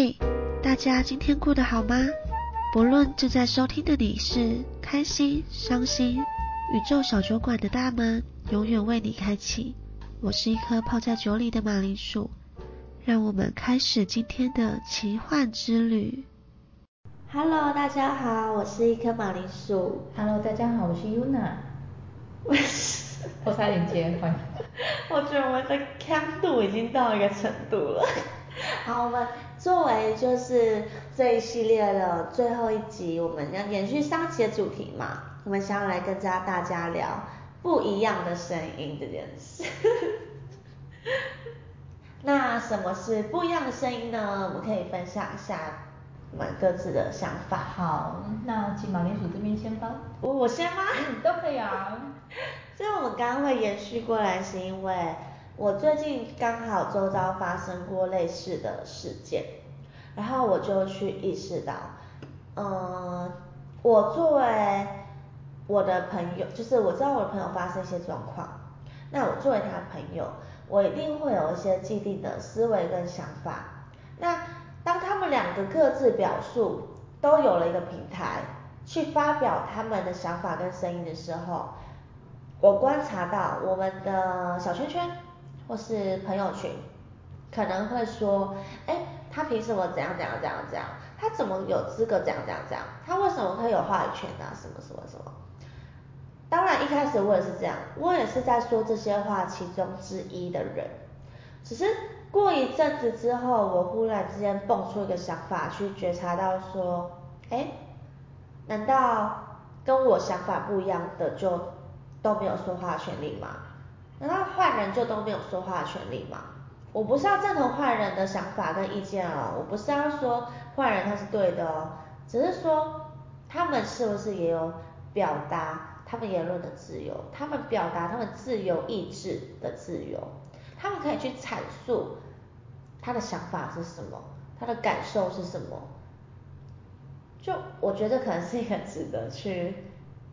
嘿，大家今天过得好吗？不论正在收听的你是开心、伤心，宇宙小酒馆的大门永远为你开启。我是一颗泡在酒里的马铃薯，让我们开始今天的奇幻之旅。Hello，大家好，我是一颗马铃薯。Hello，大家好，我是 Yuna。我 是我差点结婚。我觉得我们的强度已经到一个程度了。好，我们作为就是这一系列的最后一集，我们要延续上期的主题嘛，我们想要来跟大大家聊不一样的声音这件事。那什么是不一样的声音呢？我们可以分享一下我们各自的想法。好，那请马铃薯这边先吧。我我先吗？嗯，都可以啊。所以我们刚刚会延续过来，是因为我最近刚好周遭发生过类似的事件，然后我就去意识到，嗯，我作为我的朋友，就是我知道我的朋友发生一些状况，那我作为他的朋友，我一定会有一些既定的思维跟想法。那当他们两个各自表述都有了一个平台，去发表他们的想法跟声音的时候，我观察到我们的小圈圈或是朋友群，可能会说，哎，他凭什么怎样怎样怎样怎样？他怎么有资格怎样怎样怎样？他为什么可以有话语权啊？什么什么什么？当然一开始我也是这样，我也是在说这些话其中之一的人，只是过一阵子之后，我忽然之间蹦出一个想法，去觉察到说，哎，难道跟我想法不一样的就都没有说话的权利吗？难道坏人就都没有说话的权利吗？我不是要赞同坏人的想法跟意见哦，我不是要说坏人他是对的哦，只是说他们是不是也有表达他们言论的自由，他们表达他们自由意志的自由，他们可以去阐述他的想法是什么，他的感受是什么，就我觉得可能是一个值得去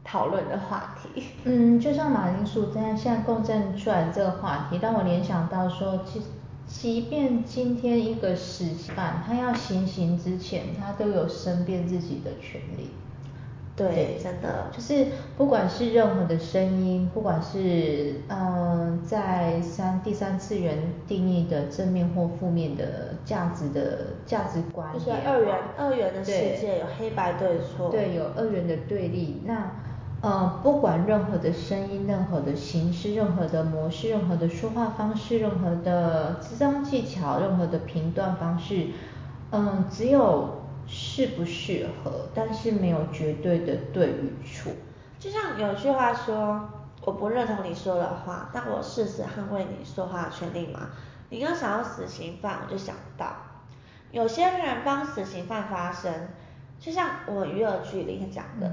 讨论的话题。嗯，就像马铃薯在现在共振出来这个话题，让我联想到说，其实即便今天一个死犯他要行刑之前，他都有申辩自己的权利。对，真的就是不管是任何的声音，不管是嗯、呃在三第三次元定义的正面或负面的价值的价值观就是二元二元的世界有黑白对错。对，有二元的对立。那呃，不管任何的声音、任何的形式、任何的模式、任何的说话方式、任何的智商技巧、任何的评断方式，嗯、只有适不适合，但是没有绝对的对与错。就像有句话说，我不认同你说的话，但我誓死捍卫你说话的权利嘛。你刚想到死刑犯，我就想到，有些人帮死刑犯发声，就像我鱼饵剧里面讲的，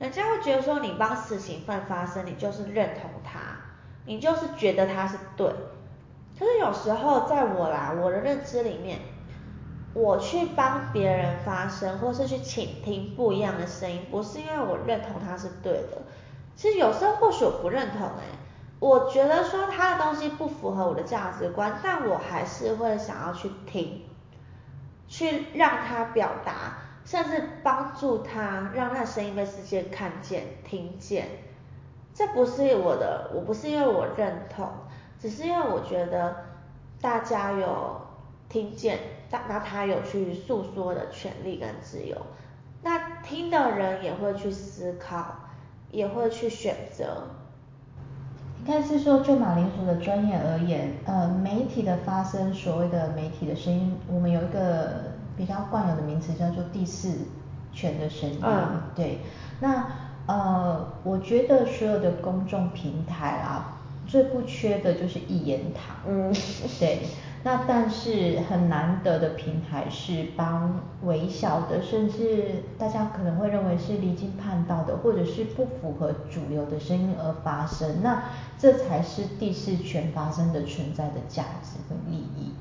人家会觉得说你帮死刑犯发声，你就是认同他，你就是觉得他是对。可是有时候在我啦，我的认知里面，我去帮别人发声，或是去倾听不一样的声音，不是因为我认同他是对的，其实有时候或许我不认同哎、我觉得说他的东西不符合我的价值观，但我还是会想要去听，去让他表达，甚至帮助他，让他的声音被世界看见、听见。这不是我的，我不是因为我认同，只是因为我觉得大家有听见，那那他有去诉说的权利跟自由，那听的人也会去思考，也会去选择。应该是说，就马铃薯的专业而言，呃，媒体的发声，所谓的媒体的声音，我们有一个比较惯有的名词叫做第四权的声音。嗯对，那呃，我觉得所有的公众平台啊，最不缺的就是一言堂。嗯对。那但是很难得的平台是帮微小的，甚至大家可能会认为是离经叛道的，或者是不符合主流的声音而发声，那这才是第四权发生的存在的价值跟意义。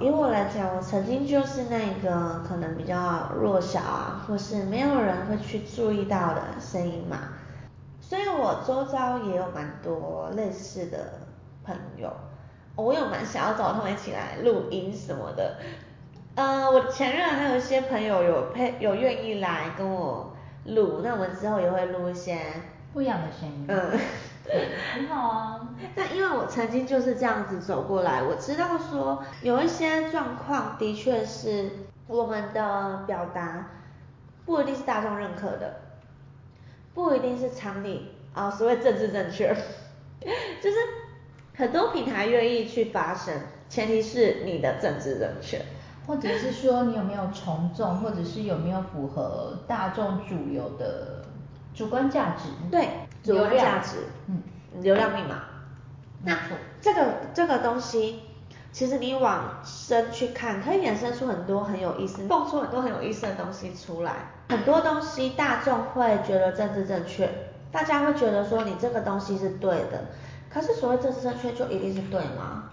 以我来讲，我曾经就是那个可能比较弱小啊，或是没有人会去注意到的声音嘛。所以我周遭也有蛮多类似的朋友，我有蛮想要找他们一起来录音什么的。呃，我前任还有一些朋友有配有愿意来跟我录，那我们之后也会录一些不一样的声音。嗯，对，很好啊。那因为我曾经就是这样子走过来，我知道说有一些状况的确是我们的表达不一定是大众认可的，不一定是常理啊，所谓政治正确，就是很多平台愿意去发声，前提是你的政治正确。或者是说你有没有从众，或者是有没有符合大众主流的主观价值？对，主流量价值，嗯，流量密码。那这个这个东西，其实你往深去看，可以衍生出很多很有意思，蹦出很多很有意思的东西出来。很多东西大众会觉得政治正确，大家会觉得说你这个东西是对的，可是所谓政治正确就一定是对吗？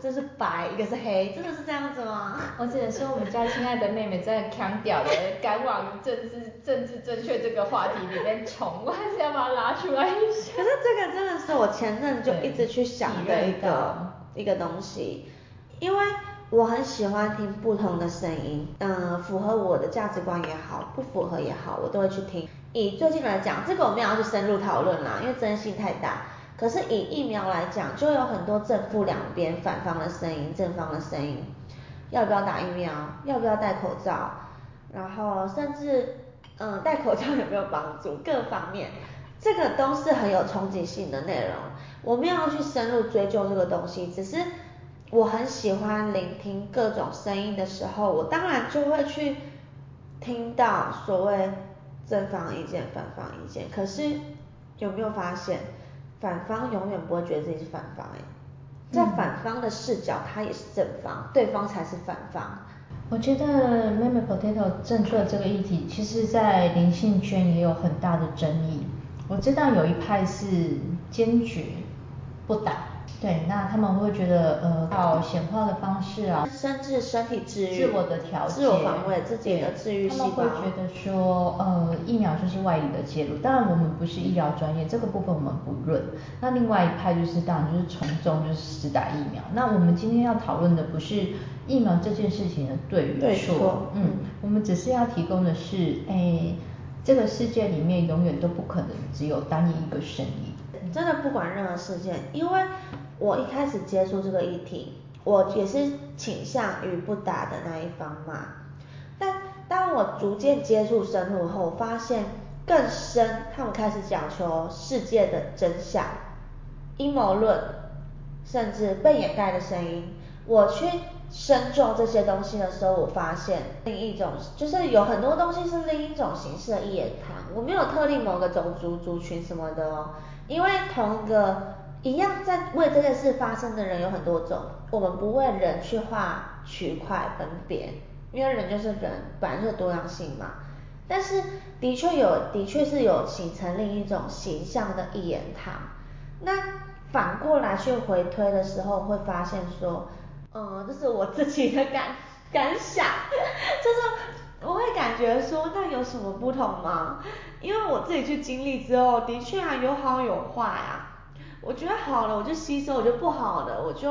这是白，一个是黑，真的是这样子吗？我只能说我们家亲爱的妹妹真的强屌的，敢往政治政治正确这个话题里面冲，我还是要把它拉出来一下。可是这个真的是我前阵就一直去想的一个 一个东西，因为我很喜欢听不同的声音，嗯、符合我的价值观也好，不符合也好，我都会去听。以最近来讲，这个我们要去深入讨论啦，因为争议性太大。可是以疫苗来讲，就有很多正负两边、反方的声音、正方的声音，要不要打疫苗，要不要戴口罩，然后甚至嗯戴口罩有没有帮助，各方面，这个都是很有冲击性的内容。我没有要去深入追究这个东西，只是我很喜欢聆听各种声音的时候，我当然就会去听到所谓正方意见、反方意见。可是有没有发现，反方永远不会觉得自己是反方、欸？在反方的视角，他也是正方，对方才是反方。我觉得妹妹 potato 正确的这个议题，其实在灵性圈也有很大的争议。我知道有一派是坚决不打，对，那他们会觉得呃靠显化的方式啊，甚至身体治愈、自我的调节、自我防卫自己的治愈细胞。他们会觉得说，呃，疫苗就是外力的介入。当然，我们不是医疗专业，这个部分我们不论。那另外一派就是，当然就是从众，就是死打疫苗。那我们今天要讨论的不是疫苗这件事情的对与对错嗯，我们只是要提供的是，哎，这个世界里面永远都不可能只有单一一个声音。真的不管任何事件，因为我一开始接触这个议题，我也是倾向于不打的那一方嘛。但当我逐渐接触深入后，发现更深，他们开始讲求世界的真相、阴谋论，甚至被掩盖的声音。我去深究这些东西的时候，我发现另一种就是有很多东西是另一种形式的一言堂。我没有特定某个种族族群什么的哦，因为同一个一样在为这件事发生的人有很多种，我们不为人去划区块分别，因为人就是人，本来就是多样性嘛。但是的确有，的确是有形成另一种形象的一言堂。那反过来去回推的时候，会发现说，嗯，这是我自己的感感想，就是我会感觉说，那有什么不同吗？因为我自己去经历之后，的确啊，有好有坏啊。我觉得好了，我就吸收；我觉得不好的，我就，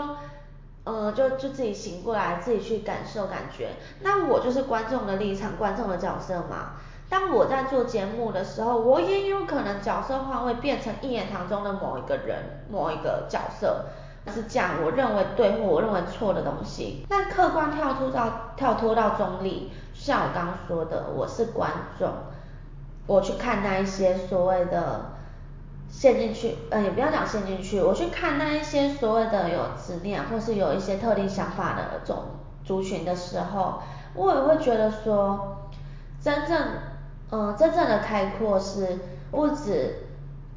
呃，就就自己醒过来，自己去感受感觉。那我就是观众的立场，观众的角色嘛。当我在做节目的时候，我也有可能角色换位，变成一言堂中的某一个人、某一个角色，是讲我认为对或我认为错的东西。那客观跳脱到跳脱到中立，就像我刚刚说的，我是观众，我去看那一些所谓的陷进去，呃，也不要讲陷进去，我去看那一些所谓的有执念或是有一些特定想法的种族群的时候，我也会觉得说，真正，嗯、真正的开阔是不止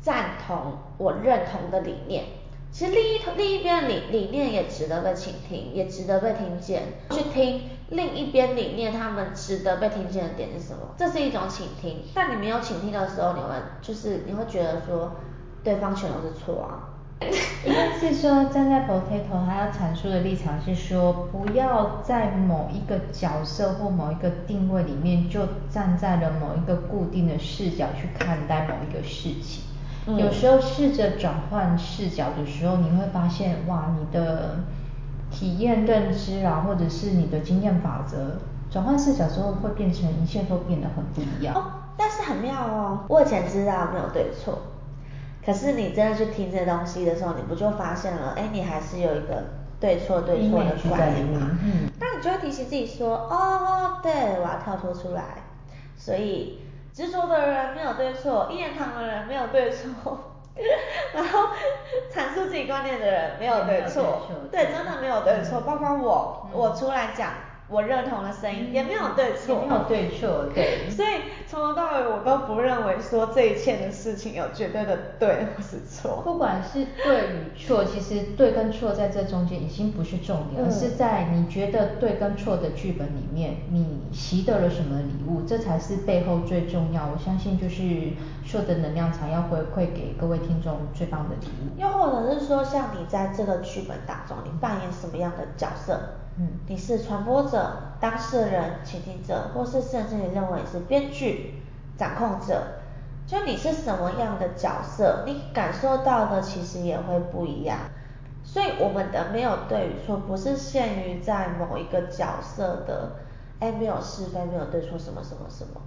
赞同我认同的理念，其实另一头另一边理理念也值得被倾听，也值得被听见，去听另一边理念他们值得被听见的点是什么，这是一种倾听。但你没有倾听的时候，你会就是你会觉得说对方全都是错啊。应该是说，站在 potato 他要阐述的立场是说，不要在某一个角色或某一个定位里面，就站在了某一个固定的视角去看待某一个事情。嗯。有时候试着转换视角的时候，你会发现，哇，你的体验认知啊，或者是你的经验法则，转换视角之后会变成一切都变得很不一样。哦，但是很妙哦，我以前知道没有对错，可是你真的去听这东西的时候，你不就发现了，哎，你还是有一个对错对错的观念嘛，嗯，那你就会提醒自己说，哦，对，我要跳脱出来，所以执着的人没有对错，一言堂的人没有对错。然后阐述自己观念的人没有对错，对，真的没有对错，包括我，我出来讲。我认同的声音也没有对错，没有对错，对。所以从头到尾我都不认为说这一切的事情有绝对的对或是错。不管是对与错，其实对跟错在这中间已经不是重点，而是在你觉得对跟错的剧本里面，你习得了什么礼物，这才是背后最重要。我相信就是说的能量场要回馈给各位听众最棒的礼物。又或者是说，像你在这个剧本当中，你扮演什么样的角色？嗯，你是传播者、当事人、倾听者，或是甚至你认为是编剧、掌控者，就你是什么样的角色，你感受到的其实也会不一样。所以我们的没有对与错，不是限于在某一个角色的，哎，没有是非，没有对错，什么什么什么。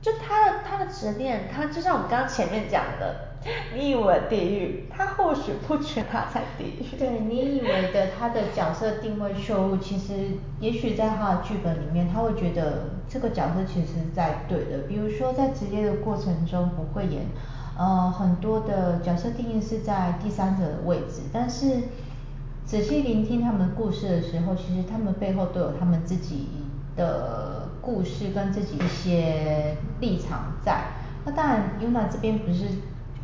就他的他的执念，他就像我们刚刚前面讲的，你以为地狱，他或许不觉得他在地狱。对你以为的他的角色定位错误，其实也许在他的剧本里面，他会觉得这个角色其实在对的。比如说在职业的过程中不会演，呃，很多的角色定义是在第三者的位置，但是仔细聆听他们故事的时候，其实他们背后都有他们自己的。故事跟自己一些立场在，那当然，Yuna 这边不是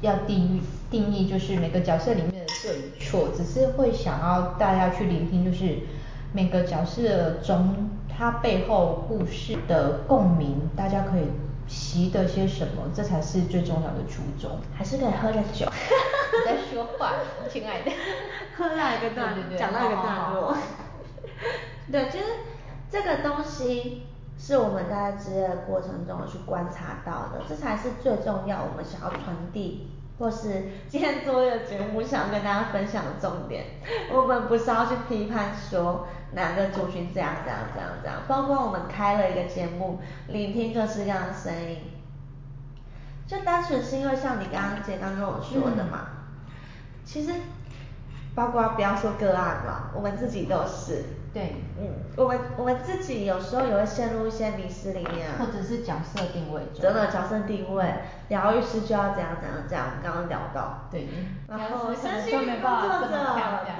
要定义定义，就是每个角色里面的对与错，只是会想要大家去聆听，就是每个角色中他背后故事的共鸣，大家可以习得些什么，这才是最重要的初衷。还是可以喝点酒。你在说话，亲爱的。喝到一个段，讲到一个段落。对，就是这个东西。是我们在职业的过程中去观察到的，这才是最重要。我们想要传递，或是今天做这个节目想跟大家分享的重点。我们不是要去批判说哪个族群这样这样这样这样，包括我们开了一个节目，聆听各式各样的声音，就单纯是因为像你刚刚姐刚跟我说的嘛，其实。包括不要说个案了，我们自己都是。对。嗯，我们我们自己有时候也会陷入一些迷失里面。或者是角色定位。真的角色定位，疗愈师就要怎样怎样怎样，我们刚刚聊到。对。然后身心灵工作者，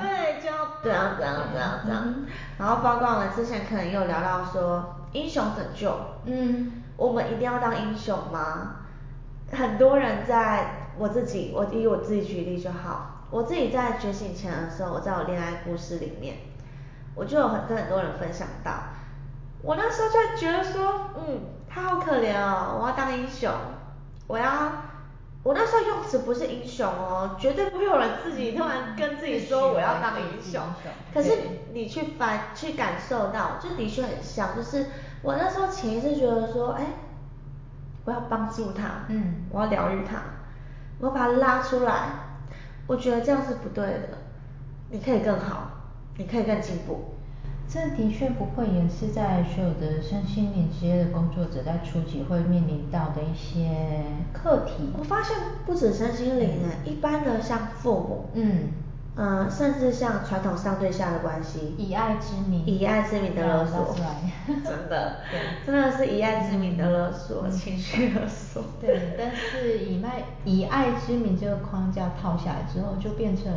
对，就要怎样怎样怎样怎样。然后包括我们之前可能有聊到说英雄拯救，嗯，我们一定要当英雄吗？很多人在我自己，我以我自己举例就好。我自己在觉醒前的时候，我在我恋爱故事里面，我就有很跟很多人分享到，我那时候就觉得说，嗯，他好可怜哦，我要当英雄，我要，我那时候用词不是英雄哦，绝对不会有人自己突然跟自己说我要当英雄，可是你去翻去感受到，就的确很像，就是我那时候潜意识觉得说，哎，我要帮助他，嗯，我要疗愈他，我要把他拉出来。我觉得这样是不对的，你可以更好，你可以更进步。这的确不会也是在所有的身心灵职业的工作者在初期会面临到的一些课题。我发现不止身心灵诶，一般的像父母，嗯。嗯，甚至像传统上对下的关系，以爱之名，以爱之名的勒索，真的，对，真的是以爱之名的勒索，情绪勒索。对，但是以爱以爱之名这个框架套下来之后，就变成，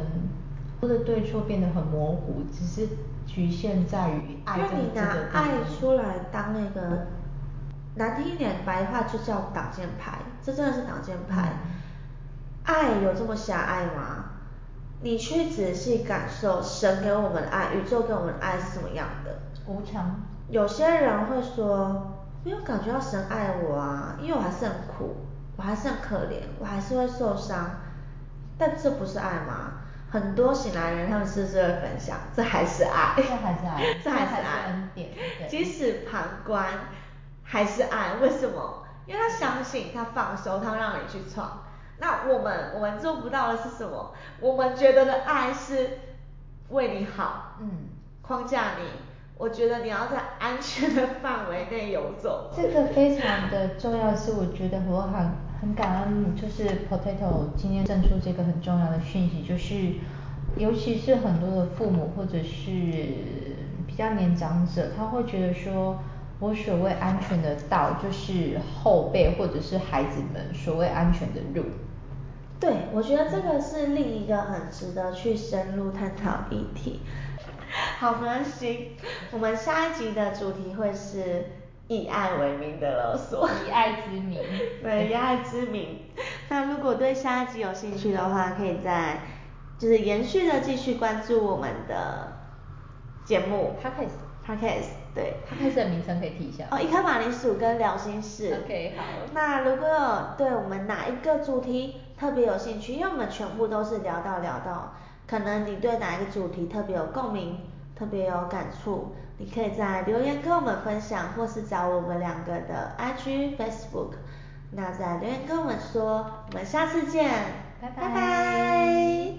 或者对错变得很模糊，只是局限在于爱这个因为你拿爱出来当那个，难听一点白话就叫挡箭牌，这真的是挡箭牌。爱有这么狭隘吗？你去仔细感受神给我们的爱，宇宙给我们的爱是什么样的？无常。有些人会说，没有感觉到神爱我啊，因为我还是很苦，我还是很可怜，我还是会受伤。但这不是爱吗？很多醒来人他们是不是会分享，这还是爱。这还是爱。这还是爱。即使旁观，还是爱。为什么？因为他相信，他放手，他让你去闯。那我们我们做不到的是什么？我们觉得的爱是为你好，嗯，框架你，我觉得你要在安全的范围内游走。这个非常的重要，是我觉得我很很感恩，就是 Potato 今天赠出这个很重要的讯息，就是尤其是很多的父母或者是比较年长者，他会觉得说，我所谓安全的道，就是后辈或者是孩子们所谓安全的路。对，我觉得这个是另一个很值得去深入探讨议题。好，没关系，我们下一集的主题会是以爱为名的勒索。以爱之名。对，以爱之名。那如果对下一集有兴趣的话，可以在就是延续的继续关注我们的节目。Podcast。Podcast，对。Podcast 的名称可以提一下。哦，一颗马铃薯跟聊心事。OK，好。那如果有对我们哪一个主题特别有兴趣，因为我们全部都是聊到聊到，可能你对哪一个主题特别有共鸣，特别有感触，你可以在留言跟我们分享，或是找我们两个的 IG、Facebook，那在留言跟我们说，我们下次见，拜拜拜。